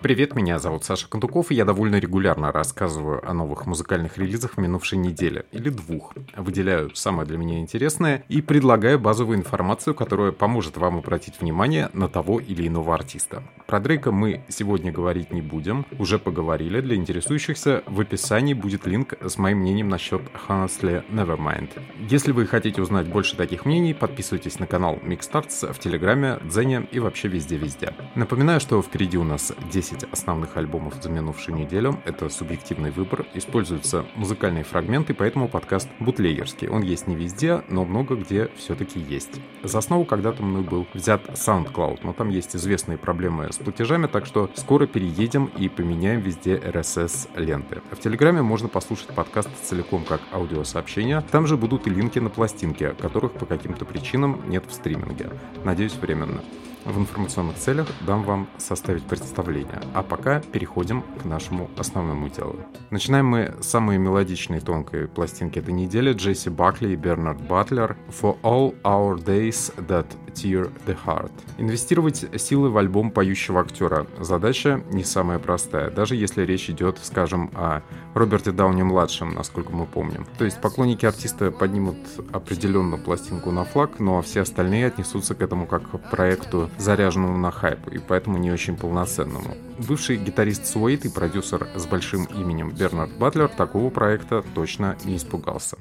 Привет, меня зовут Саша Кондуков, и я довольно регулярно рассказываю о новых музыкальных релизах в минувшей неделе, или двух. Выделяю самое для меня интересное и предлагаю базовую информацию, которая поможет вам обратить внимание на того или иного артиста. Про Дрейка мы сегодня говорить не будем, уже поговорили. Для интересующихся в описании будет линк с моим мнением насчет Honestly Nevermind. Если вы хотите узнать больше таких мнений, подписывайтесь на канал Mixstarts в Телеграме, Дзене и вообще везде-везде. Напоминаю, что впереди у нас 10 10 основных альбомов за минувшую неделю. Это субъективный выбор. Используются музыкальные фрагменты, поэтому подкаст бутлеерский. Он есть не везде, но много где все-таки есть. За основу когда-то мной был взят SoundCloud, но там есть известные проблемы с платежами, так что скоро переедем и поменяем везде RSS-ленты. В Телеграме можно послушать подкаст целиком как аудиосообщение. Там же будут и линки на пластинки, которых по каким-то причинам нет в стриминге. Надеюсь, временно в информационных целях дам вам составить представление. А пока переходим к нашему основному делу. Начинаем мы с самой мелодичной тонкой пластинки этой недели Джесси Бакли и Бернард Батлер «For All Our Days That Tear the Heart». Инвестировать силы в альбом поющего актера – задача не самая простая, даже если речь идет, скажем, о Роберте Дауни-младшем, насколько мы помним. То есть поклонники артиста поднимут определенно пластинку на флаг, но все остальные отнесутся к этому как к проекту заряженному на хайп, и поэтому не очень полноценному. Бывший гитарист Суэйт и продюсер с большим именем Бернард Батлер такого проекта точно не испугался.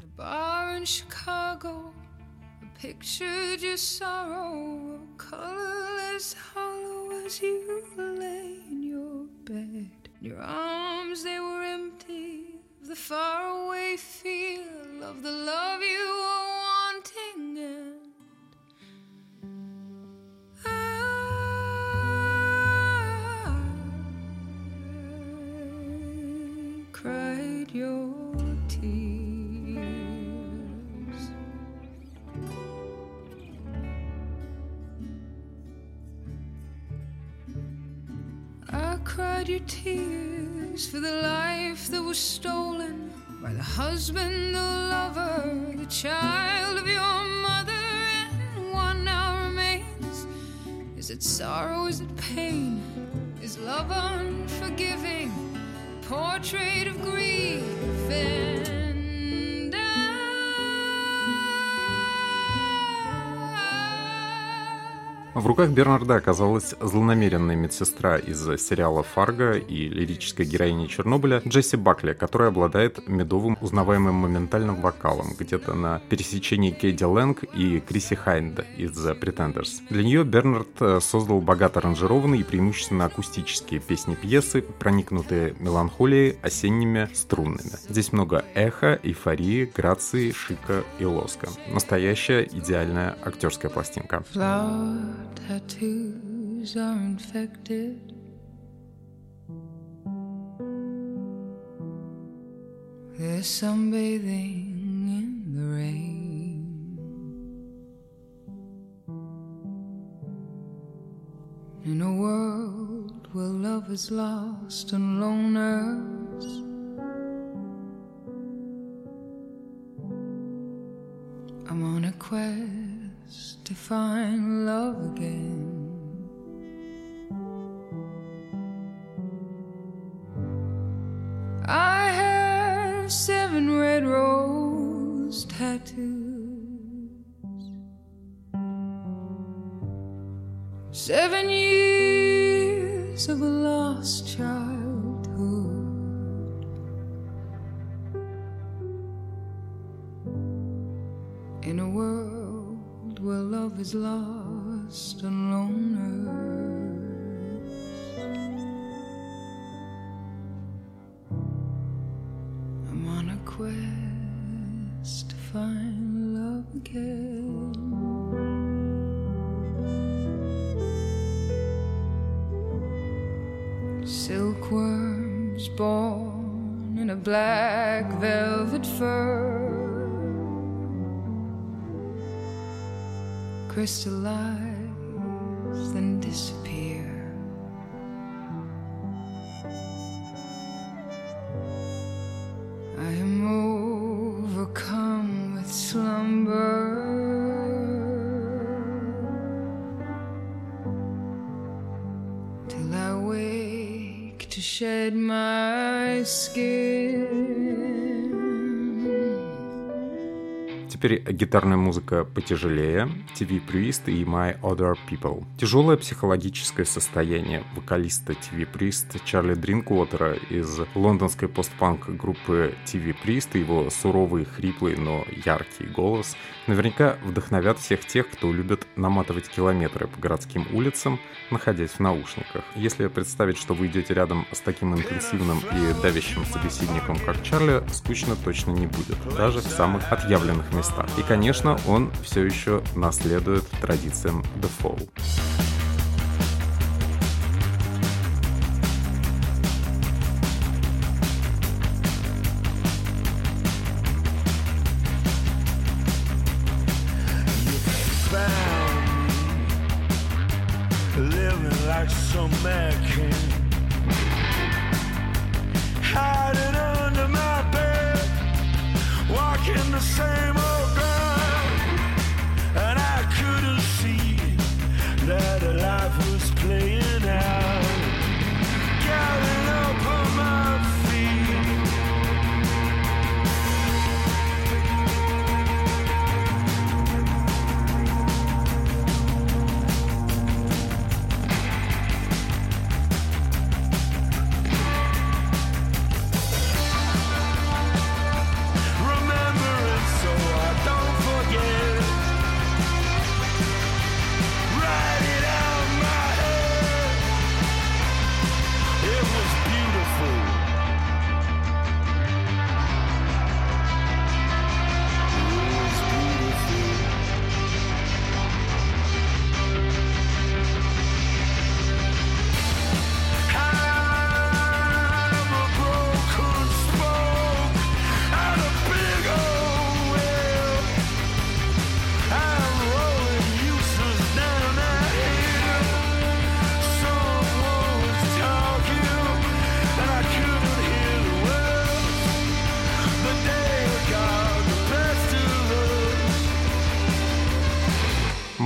Pictured your sorrow, colorless, hollow as you lay in your bed. Your arms, they were empty of the faraway feel of the love you were wanting. And cried your cried your tears for the life that was stolen by the husband, the lover, the child of your mother, and one now remains. Is it sorrow? Is it pain? Is love unforgiving? portrait of grief and В руках Бернарда оказалась злонамеренная медсестра из сериала «Фарго» и лирическая героиня Чернобыля Джесси Бакли, которая обладает медовым узнаваемым моментальным вокалом, где-то на пересечении Кейди Лэнг и Криси Хайнда из The Pretenders. Для нее Бернард э, создал богато аранжированные и преимущественно акустические песни-пьесы, проникнутые меланхолией осенними струнными. Здесь много эха, эйфории, грации, шика и лоска. Настоящая идеальная актерская пластинка. Flower. Tattoos are infected. There's sunbathing in the rain. In a world where love is lost and loners. I'm on a quest to find love again. I have seven red rose tattoos, seven years crystallize, then disappear. I am overcome with slumber. Till I wake to shed my skin. Теперь гитарная музыка потяжелее, TV Priest и My Other People. Тяжелое психологическое состояние вокалиста TV Priest Чарли Дринквотера из лондонской постпанк группы TV Priest и его суровый, хриплый, но яркий голос наверняка вдохновят всех тех, кто любит наматывать километры по городским улицам, находясь в наушниках. Если представить, что вы идете рядом с таким интенсивным и давящим собеседником, как Чарли, скучно точно не будет, даже в самых отъявленных местах местах. И, конечно, он все еще наследует традициям The Fall.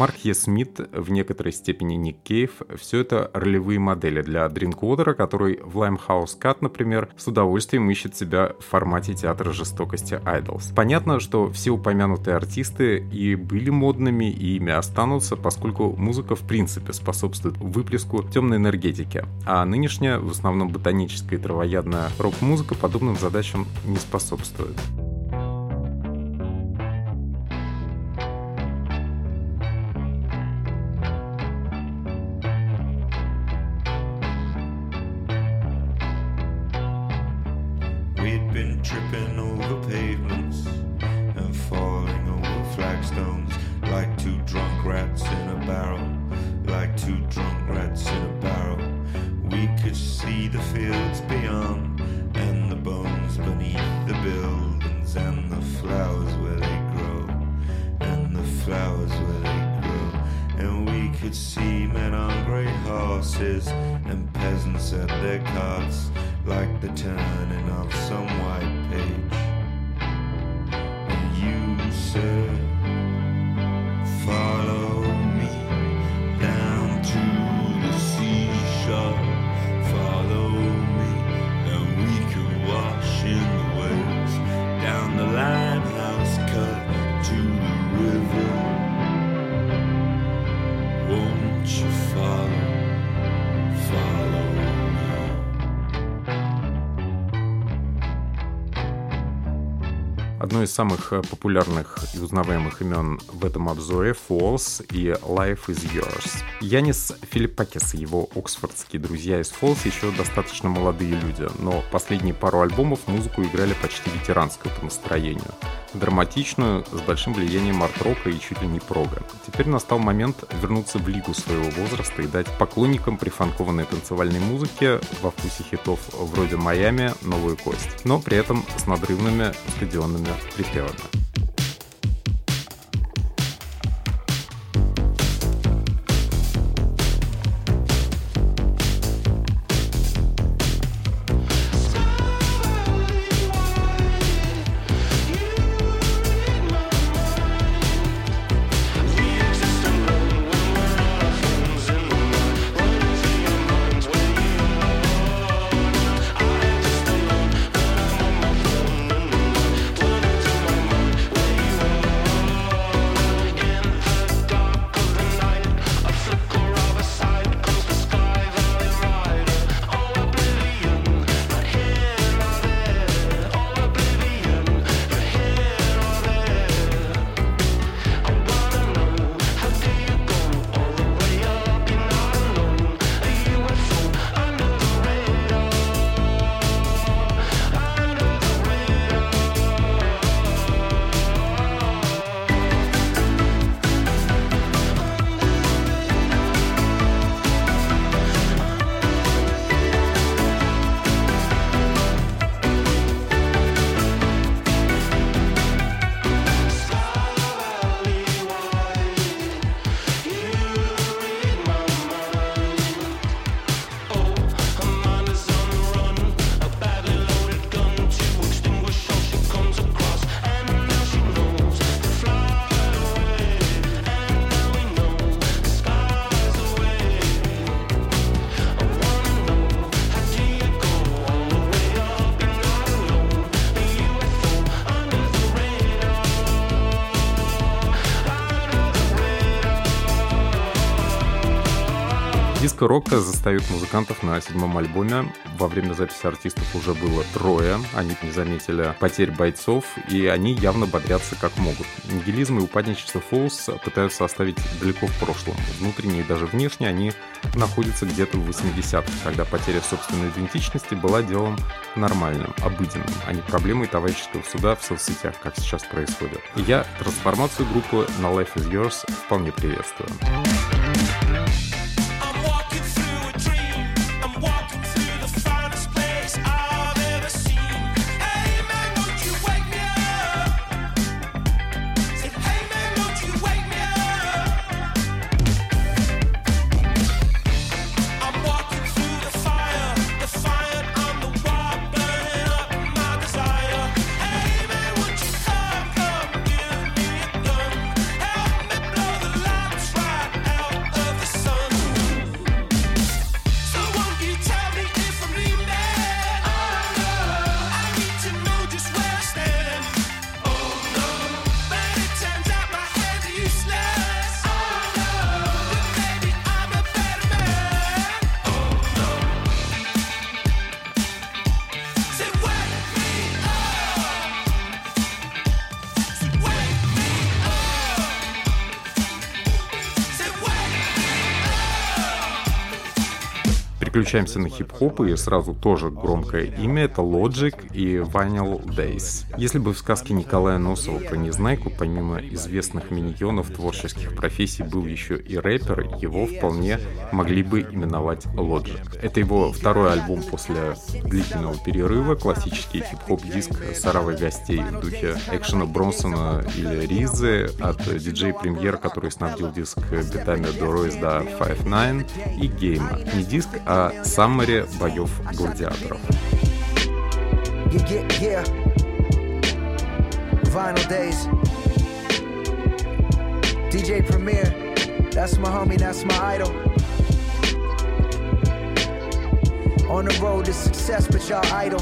Марк Смит, в некоторой степени Ник Кейв, все это ролевые модели для Дринквотера, который в Limehouse Cut, например, с удовольствием ищет себя в формате театра жестокости Idols. Понятно, что все упомянутые артисты и были модными, и ими останутся, поскольку музыка в принципе способствует выплеску темной энергетики, а нынешняя, в основном ботаническая и травоядная рок-музыка подобным задачам не способствует. Одно из самых э, популярных и узнаваемых имен в этом обзоре — Falls и Life is Yours. Янис Филиппакис и его оксфордские друзья из Falls еще достаточно молодые люди, но последние пару альбомов музыку играли почти ветеранскую по настроению драматичную, с большим влиянием арт-рока и чуть ли не прога. Теперь настал момент вернуться в лигу своего возраста и дать поклонникам прифанкованной танцевальной музыки во вкусе хитов вроде «Майами» новую кость, но при этом с надрывными стадионными pripremljena. Припевами. Диско-рока застают музыкантов на седьмом альбоме. Во время записи артистов уже было трое. Они не заметили потерь бойцов, и они явно бодрятся как могут. Нигилизм и упадничество Фолс пытаются оставить далеко в прошлом. Внутренне и даже внешне они находятся где-то в 80-х, когда потеря собственной идентичности была делом нормальным, обыденным, а не проблемой товарищеского суда в соцсетях, как сейчас происходит. Я трансформацию группы на Life is Yours вполне приветствую. Переключаемся на хип-хоп, и сразу тоже громкое имя — это Logic и Vinyl Days. Если бы в сказке Николая Носова про Незнайку, помимо известных миньонов творческих профессий, был еще и рэпер, его вполне могли бы именовать Logic. Это его второй альбом после длительного перерыва, классический хип-хоп-диск с оравой гостей в духе экшена Бронсона или Ризы от диджей Премьер, который снабдил диск битами до Ройзда Five Nine и Гейма. Не диск, а саммаре боев гладиаторов. Yeah, yeah, yeah. Vinyl days. DJ Premier, that's my homie, that's my idol. On the road to success, but y'all idle.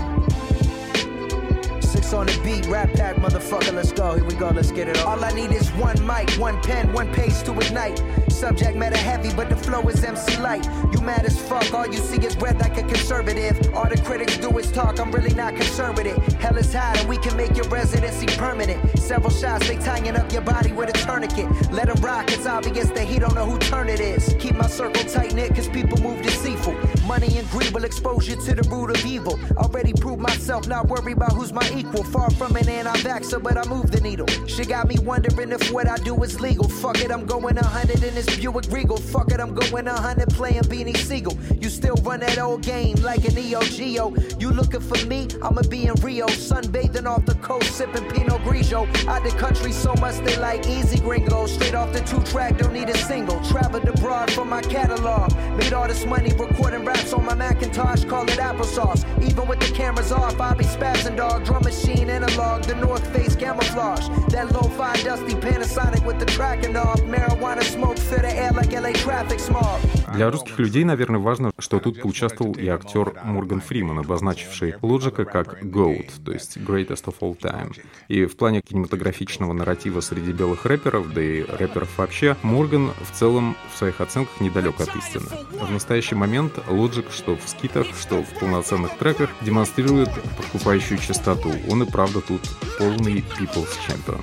On the beat, rap pack, motherfucker, let's go. Here we go, let's get it on. All I need is one mic, one pen, one page to ignite. Subject matter heavy, but the flow is MC light. You mad as fuck, all you see is red like a conservative. All the critics do is talk, I'm really not concerned with it. Hell is hot, and we can make your residency permanent. Several shots, they tying up your body with a tourniquet. Let them rock, it's obvious that he don't know who turn it is. Keep my circle tight knit, cause people move deceitful. Money and greed will expose you to the root of evil. Already proved myself, not worry about who's my equal. Far from an anti-vaxxer, but I move the needle. She got me wondering if what I do is legal. Fuck it, I'm going a hundred in this Buick Regal. Fuck it, I'm going a hundred playing Beanie Siegel. You still run that old game like an EO Geo. You looking for me? I'ma be in Rio, sunbathing off the coast, sipping Pinot Grigio. Out the country so much they like easy gringo. Straight off the two track, don't need a single. Traveled abroad for my catalog. Made all this money recording raps on my Macintosh, call it applesauce. Even with the cameras off, I be spazzing dog. Drum machine analog, the North Face camouflage. That low-fi dusty Panasonic with the tracking off. Marijuana smoke fill the air like LA traffic smog. Для русских людей, наверное, важно, что тут поучаствовал и актер Морган Фриман, обозначивший Лоджика как GOAT, то есть Greatest of All Time. И в плане кинематографичного нарратива среди белых рэперов, да и рэперов вообще, Морган в целом в своих оценках недалек от истины. В настоящий момент Logic, что в скитах, что в полноценных треках, демонстрирует подкупающую частоту. Он и правда тут полный people's champion.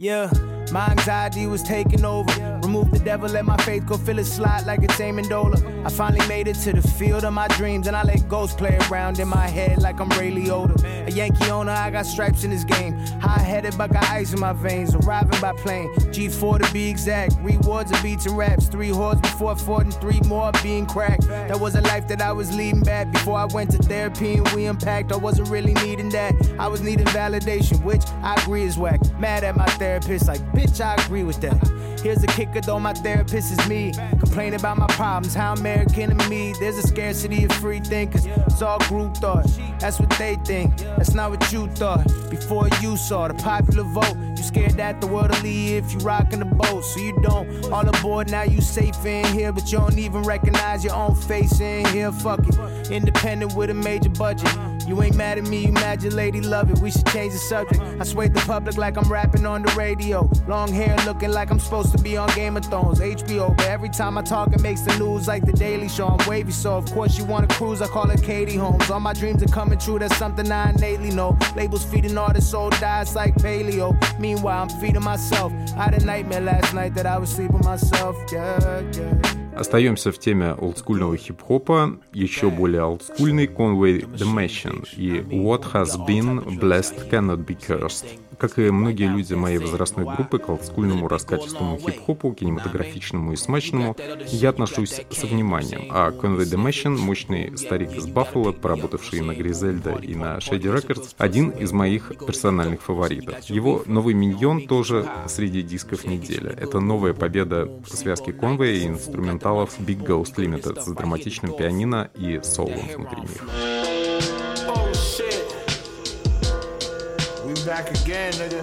Yeah. My anxiety was taking over. Remove the devil, let my faith go feel it slide like it's Amendola. I finally made it to the field of my dreams, and I let ghosts play around in my head like I'm Ray Liotta. A Yankee owner, I got stripes in this game. High headed, but got ice in my veins. Arriving by plane, G4 to be exact. Rewards of beats and raps. Three hordes before fought, and three more being cracked. That was a life that I was leading back before I went to therapy and we unpacked. I wasn't really needing that. I was needing validation, which I agree is whack. Mad at my therapist, like, bitch, I agree with that. Here's the kicker though, my therapist is me. Complain about my problems, how American in me. There's a scarcity of free thinkers, it's all group thought. That's what they think. That's not what you thought. Before you saw the popular vote, you scared that the world will leave if you rockin' the boat. So you don't. All aboard, now you safe in here, but you don't even recognize your own face in here. Fuck it. Independent with a major budget. You ain't mad at me, you mad your lady love it. We should change the subject. I sway the public like I'm rapping on the radio. Long hair looking like I'm supposed be on Game of Thrones, HBO. But every time I talk, it makes the news like the Daily Show. I'm wavy, so of course you wanna cruise. I call it Katie Holmes. All my dreams are coming true, that's something I innately know. Labels feeding artists, soul dies like paleo. Meanwhile, I'm feeding myself. I had a nightmare last night that I was sleeping myself. Yeah, yeah. Остаемся в теме олдскульного хип-хопа, еще более олдскульный Conway The Machine и What Has Been Blessed Cannot Be Cursed. Как и многие люди моей возрастной группы, к олдскульному раскачественному хип-хопу, кинематографичному и смачному, я отношусь со вниманием. А Conway Machine, мощный старик из Баффало, поработавший на Гризельда и на Shady Records, один из моих персональных фаворитов. Его новый миньон тоже среди дисков недели. Это новая победа связки Conway и инструменталов Big Ghost Limited с драматичным пианино и солом внутри них. Back again, nigga.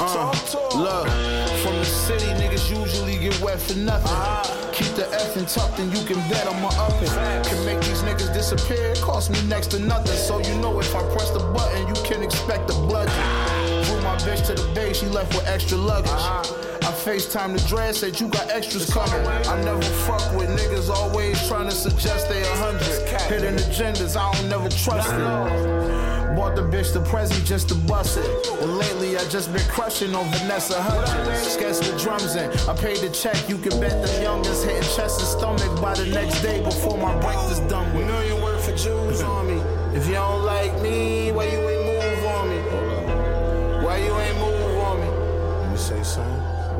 uh, look, from the city, niggas usually get wet for nothing. Uh-huh. Keep the effing tucked and you can bet on my upping. Can make these niggas disappear, it cost me next to nothing. So you know if I press the button, you can expect a blood. Flew my bitch to the bay, she left with extra luggage. Uh-huh. I FaceTime the dread, said you got extras coming. I never fuck with niggas, always trying to suggest they a hundred. Hidden agendas, I don't never trust it. Bought the bitch the present just to bust it. And lately I just been crushing on Vanessa Hudgens. Sketch the drums in. I paid the check, you can bet the youngest hitting chest and stomach by the next day before my break is done with. Million word for Jews on me. If you don't like me,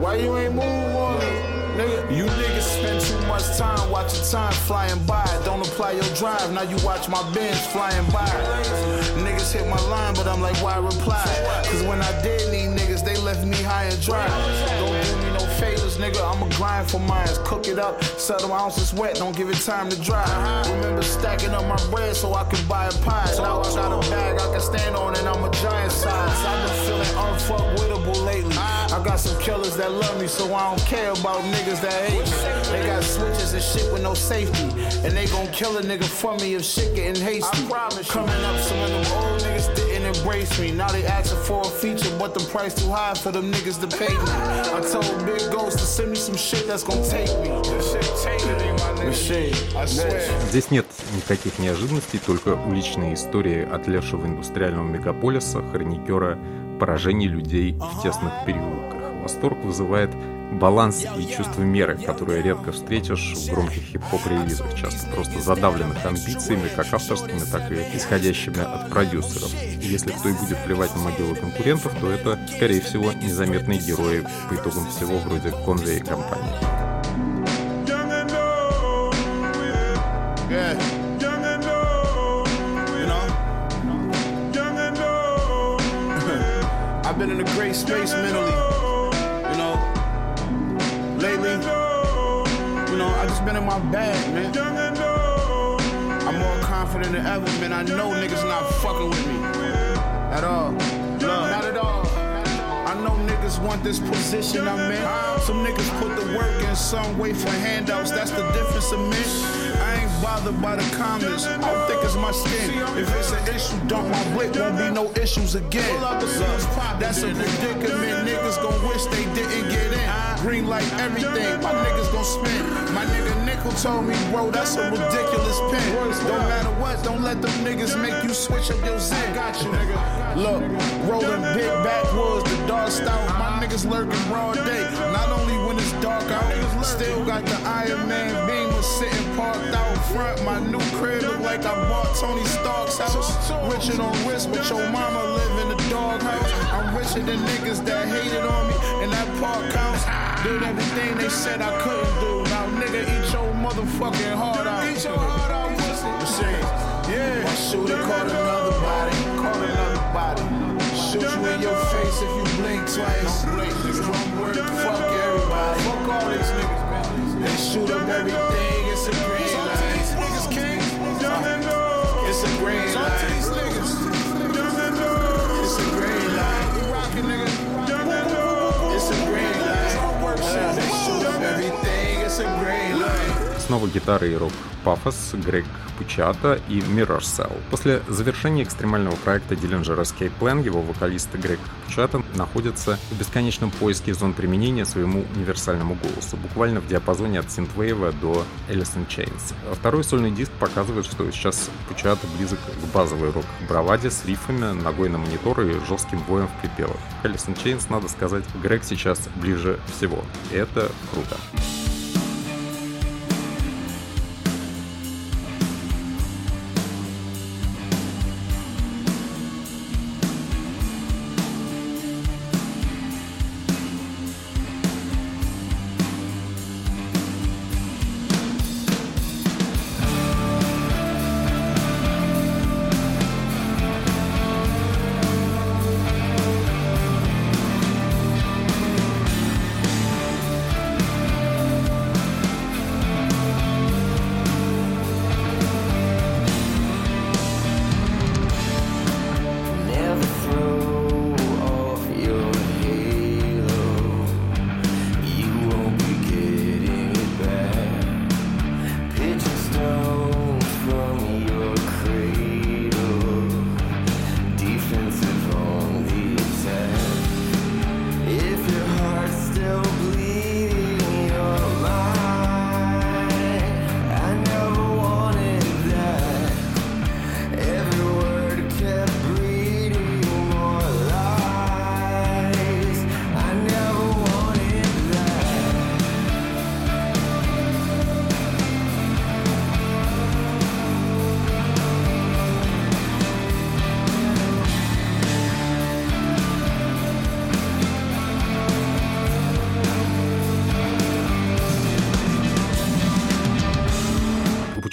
Why you ain't move on? Nigga, you niggas spend too much time watching time flying by. Don't apply your drive, now you watch my Benz flying by. Niggas hit my line, but I'm like, why reply? Cause when I did need niggas, they left me high and dry. Don't do me no favors, nigga. I'ma grind for mine. Cook it up, sell them ounces wet, don't give it time to dry. Remember stacking up my bread so I could buy a pie. Now I got a bag I can stand on and I'm a giant killers that love me, so I don't care about niggas that hate me. They got switches and shit with no safety. And they gon' kill a nigga for me if shit getting hasty. I promise Coming up, some of them old niggas didn't embrace me. Now they asking for a feature, but the price too high for them niggas to pay me. I told Big Ghost to send me some shit that's gonna take me. Здесь нет никаких неожиданностей, только уличные истории отлевшего индустриального мегаполиса, хроникера поражений людей в тесных переулках. Восторг вызывает баланс и чувство меры, которые редко встретишь в громких хип-хоп-релизах, часто просто задавленных амбициями, как авторскими, так и исходящими от продюсеров. И если кто и будет плевать на могилы конкурентов, то это, скорее всего, незаметные герои по итогам всего вроде Конвей и компании. Yeah. I've been in a great space mentally. Know, I just been in my bag, man. I'm more confident than ever, man. I know niggas not fucking with me at all. Want this position I'm in. Some niggas put the work in some way for handouts. That's the difference of me I ain't bothered by the comments. I don't think it's my skin. If it's an issue, dump my blick, won't be no issues again. That's a predicament. Niggas gon' wish they didn't get in. Green light everything. My niggas gon' spin. My nigga Nickel told me, bro, that's a ridiculous pin. Don't matter what, don't let them niggas make you switch up your zip. Got you, nigga. Look, rolling big backwoods, the dark style. My niggas lurking broad day. Not only when it's dark out, still got the Iron Man beam sitting parked out front. My new crib look like I bought Tony Stark's house. Richer on risk, but your mama live in the doghouse. I'm richer than niggas that hated on me, and that park counts. Did everything they said I couldn't do. Now nigga, eat your motherfucking heart out. Eat your heart out, pussy. Yeah. My shooter caught another body, caught another body. Shoot you in your face if you blink twice. Don't blink, nigga. Fuck everybody. Fuck all these niggas, man. They shoot up everything, it's a green light. It's a green light. Light. Снова гитара и рок пафос, Грег Пучата и Mirror Cell. После завершения экстремального проекта Dillinger Escape Plan его вокалист Грег Пучата находится в бесконечном поиске зон применения своему универсальному голосу, буквально в диапазоне от синтвейва до Alice in Chains. Второй сольный диск показывает, что сейчас Пучата близок к базовой рок-браваде с рифами, ногой на монитор и жестким боем в припевах. Alice in Chains, надо сказать, Грег сейчас ближе всего. Это круто.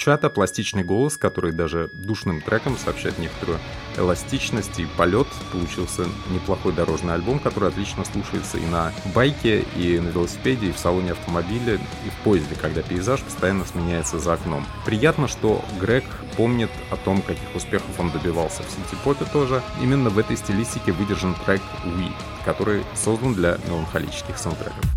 Чата пластичный голос, который даже душным треком сообщает некоторую эластичность и полет. Получился неплохой дорожный альбом, который отлично слушается и на байке, и на велосипеде, и в салоне автомобиля, и в поезде, когда пейзаж постоянно сменяется за окном. Приятно, что Грег помнит о том, каких успехов он добивался в синтепопе тоже. Именно в этой стилистике выдержан трек «We», который создан для меланхолических саундтреков.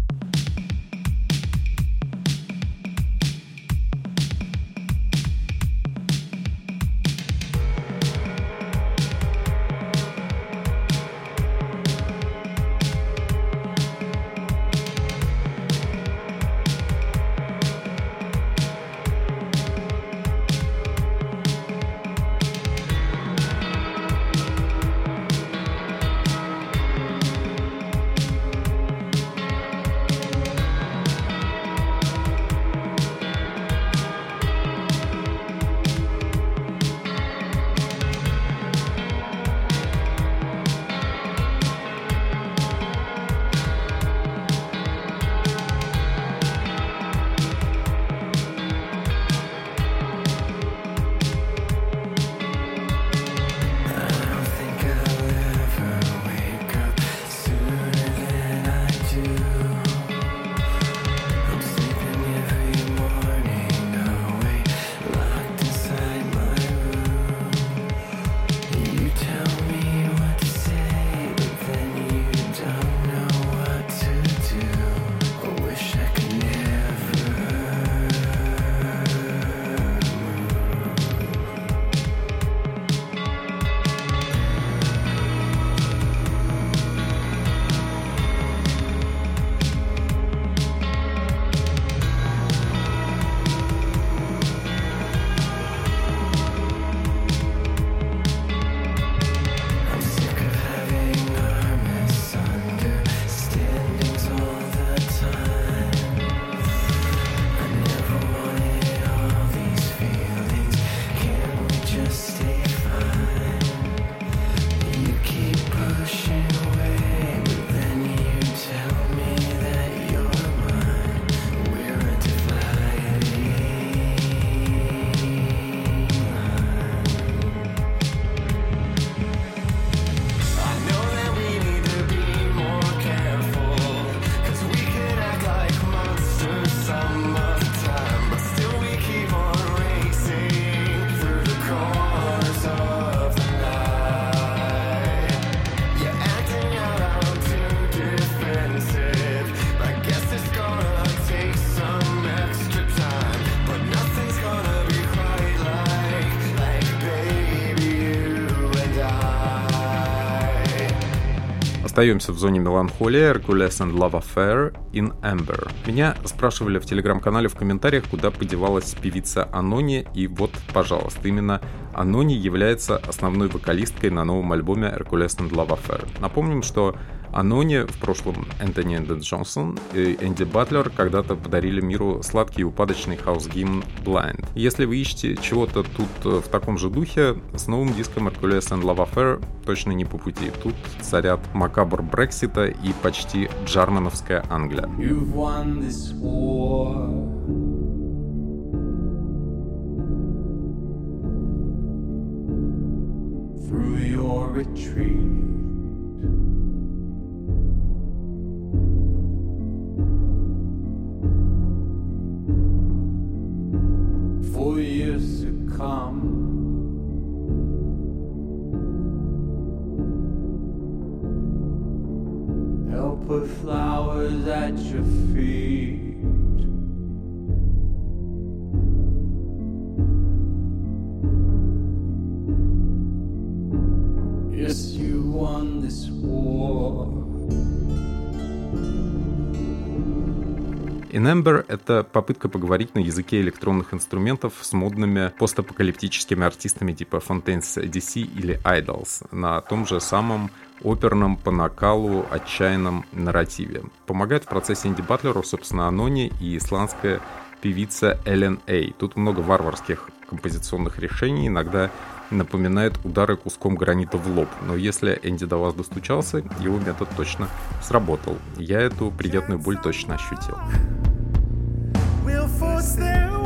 Остаемся в зоне меланхолии Hercules and Love Affair in Amber. Меня спрашивали в телеграм-канале в комментариях, куда подевалась певица Анони, и вот, пожалуйста, именно Анони является основной вокалисткой на новом альбоме Hercules and Love Affair. Напомним, что Анони, в прошлом Энтони Энден Джонсон и Энди Батлер когда-то подарили миру сладкий и упадочный хаус-гимн Blind. Если вы ищете чего-то тут э, в таком же духе, с новым диском Hercules and Love Affair точно не по пути. Тут царят макабр Брексита и почти джармановская Англия. You've won this war. Through your retreat for years to come. They'll put flowers at your feet. Yes, you won this war. Inember — это попытка поговорить на языке электронных инструментов с модными постапокалиптическими артистами типа Fontaines DC или Idols на том же самом оперном по накалу отчаянном нарративе. Помогает в процессе Инди Батлеру, собственно, Анони и исландская певица Эллен Эй. Тут много варварских композиционных решений, иногда напоминает удары куском гранита в лоб. Но если Энди до вас достучался, его метод точно сработал. Я эту приятную боль точно ощутил. will force their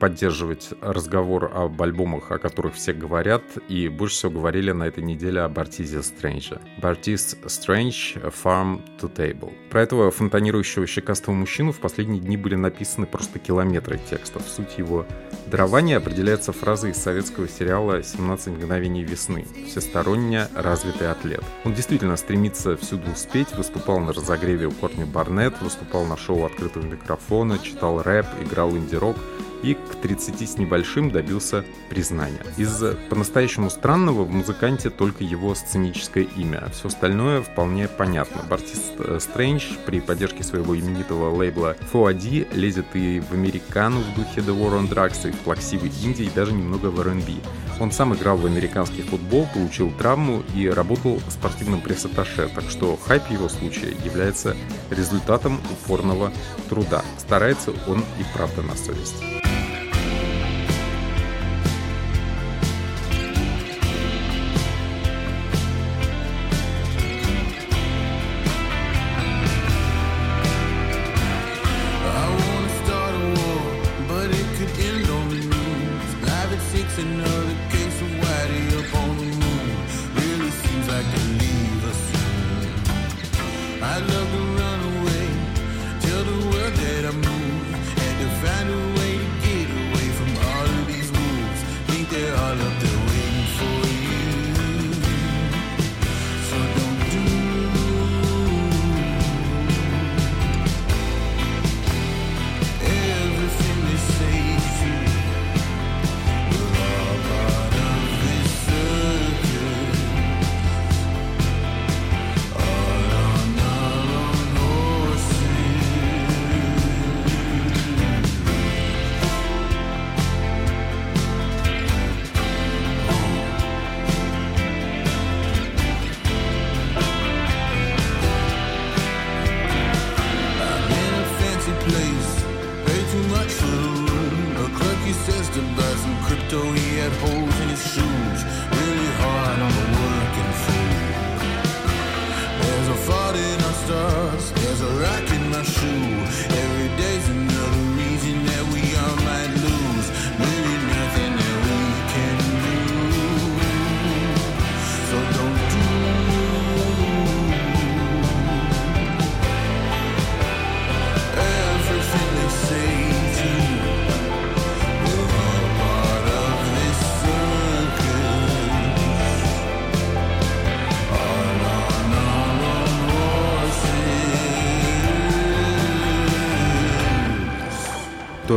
поддерживать разговор об альбомах, о которых все говорят, и больше всего говорили на этой неделе об артизе Стрэнджа. Артист Стрэндж Farm to Table. Про этого фонтанирующего щекастого мужчину в последние дни были написаны просто километры текстов. Суть его дарования определяется фразой из советского сериала «17 мгновений весны». Всесторонне развитый атлет. Он действительно стремится всюду успеть, выступал на разогреве у Кортни Барнетт, выступал на шоу открытого микрофона, читал рэп, играл инди-рок и к 30 с небольшим добился признания. Из по-настоящему странного в музыканте только его сценическое имя, а все остальное вполне понятно. Бартист э, Стрэндж при поддержке своего именитого лейбла 4AD лезет и в американу в духе The War on Drugs, и в плаксивый инди, и даже немного в R&B. Он сам играл в американский футбол, получил травму и работал спортивным пресс-атташе, так что хайп его случая является результатом упорного труда. Старается он и правда на совесть.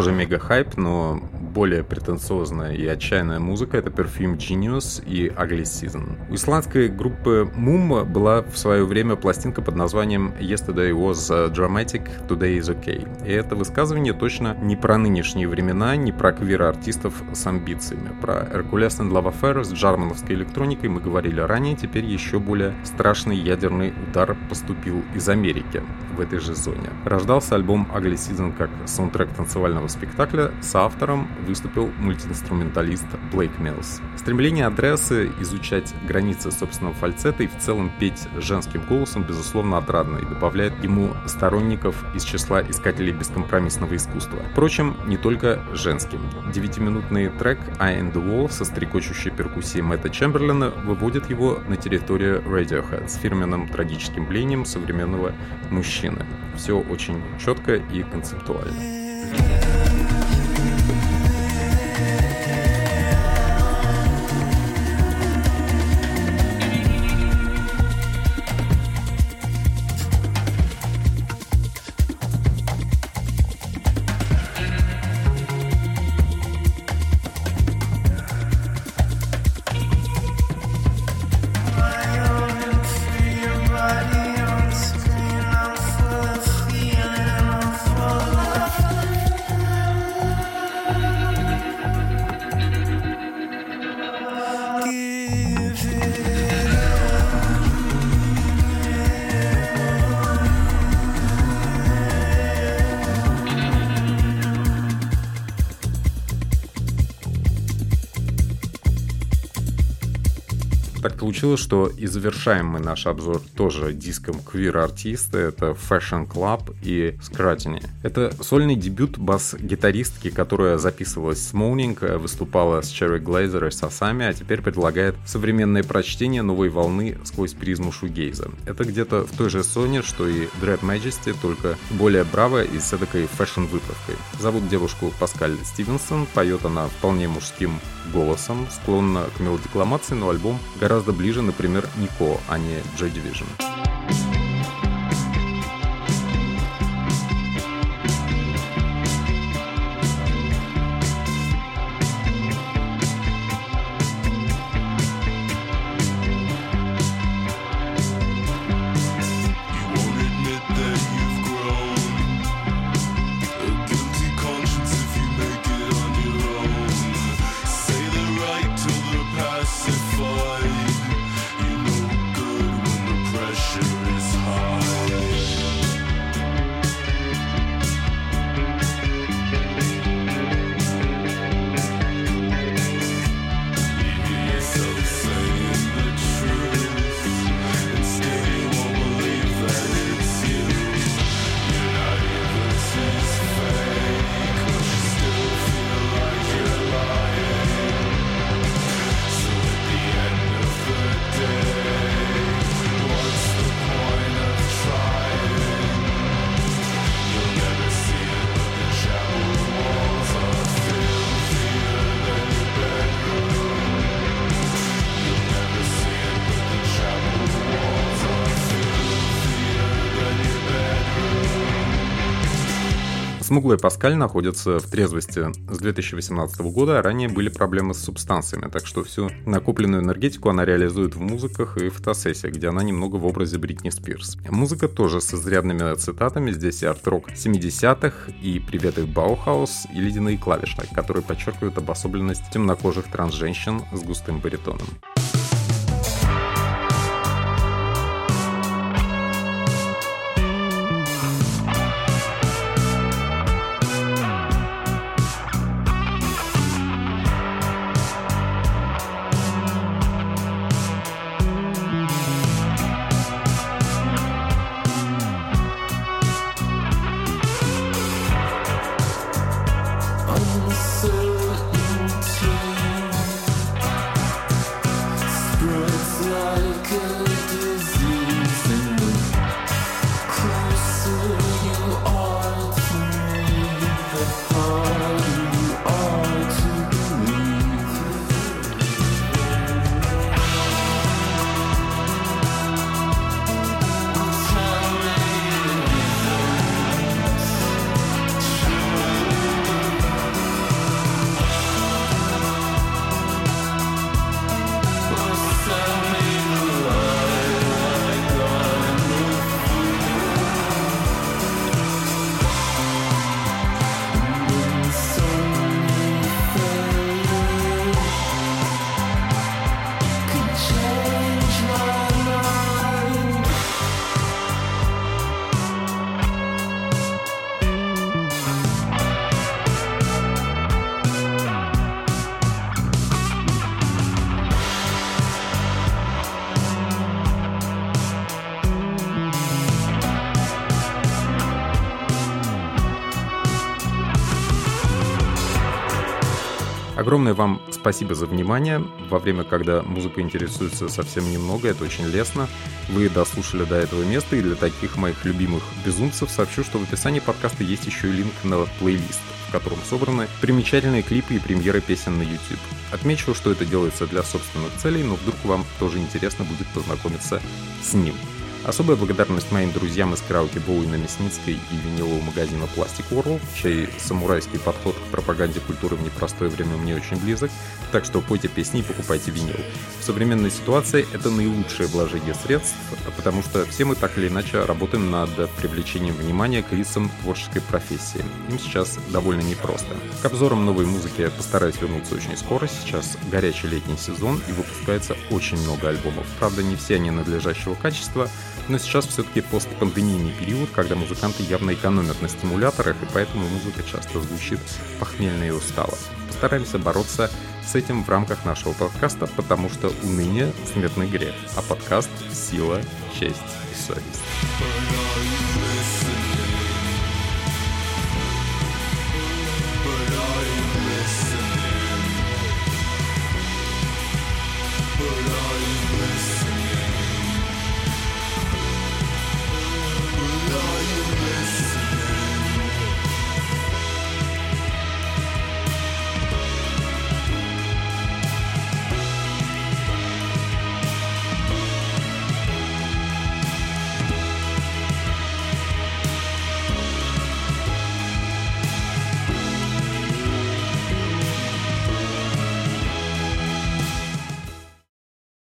Тоже мега хайп, но более претенциозная и отчаянная музыка — это Perfume Genius и Ugly Season. У исландской группы Mum была в свое время пластинка под названием Yesterday was dramatic, today is okay. И это высказывание точно не про нынешние времена, не про квир-артистов с амбициями. Про Hercules and Love Affair с джармановской электроникой мы говорили ранее, теперь еще более страшный ядерный удар поступил из Америки в этой же зоне. Рождался альбом Ugly Season как саундтрек танцевального спектакля с автором выступил мультиинструменталист Блейк Милс. Стремление Адресы изучать границы собственного фальцета и в целом петь женским голосом, безусловно, отрадно и добавляет ему сторонников из числа искателей бескомпромиссного искусства. Впрочем, не только женским. Девятиминутный трек «I and the Wall» со стрекочущей перкуссией Мэтта Чемберлина выводит его на территорию Radiohead с фирменным трагическим блением современного мужчины. Все очень четко и концептуально. Получилось, что и завершаем мы наш обзор тоже диском квир-артиста. Это Fashion Club и Scrutiny. Это сольный дебют бас-гитаристки, которая записывалась с Moaning, выступала с Cherry Glazer и Сасами, а теперь предлагает современное прочтение новой волны сквозь призму шугейза. Это где-то в той же соне, что и Dread Majesty, только более браво и с эдакой фэшн-выправкой. Зовут девушку Паскаль Стивенсон, поет она вполне мужским голосом, склонна к мелодикламации, но альбом гораздо ближе, например, Нико, а не Joy Division. Смуглая Паскаль находится в трезвости с 2018 года, ранее были проблемы с субстанциями, так что всю накопленную энергетику она реализует в музыках и фотосессиях, где она немного в образе Бритни Спирс. Музыка тоже с изрядными цитатами, здесь и арт-рок 70-х, и приветы Bauhaus, и ледяные клавиши, которые подчеркивают обособленность темнокожих транс-женщин с густым баритоном. Огромное вам спасибо за внимание. Во время, когда музыка интересуется совсем немного, это очень лестно. Вы дослушали до этого места, и для таких моих любимых безумцев сообщу, что в описании подкаста есть еще и линк на плейлист, в котором собраны примечательные клипы и премьеры песен на YouTube. Отмечу, что это делается для собственных целей, но вдруг вам тоже интересно будет познакомиться с ним. Особая благодарность моим друзьям из караоке Боуи на Мясницкой и винилового магазина Plastic World, чей самурайский подход к пропаганде культуры в непростое время мне очень близок, так что пойте песни и покупайте винил. В современной ситуации это наилучшее вложение средств, потому что все мы так или иначе работаем над привлечением внимания к лицам творческой профессии. Им сейчас довольно непросто. К обзорам новой музыки постараюсь вернуться очень скоро. Сейчас горячий летний сезон и выпускается очень много альбомов. Правда, не все они надлежащего качества, но сейчас все-таки постпандемийный период, когда музыканты явно экономят на стимуляторах, и поэтому музыка часто звучит похмельно и устало. Постараемся бороться с этим в рамках нашего подкаста, потому что уныние — смертный грех, а подкаст — сила, честь и совесть.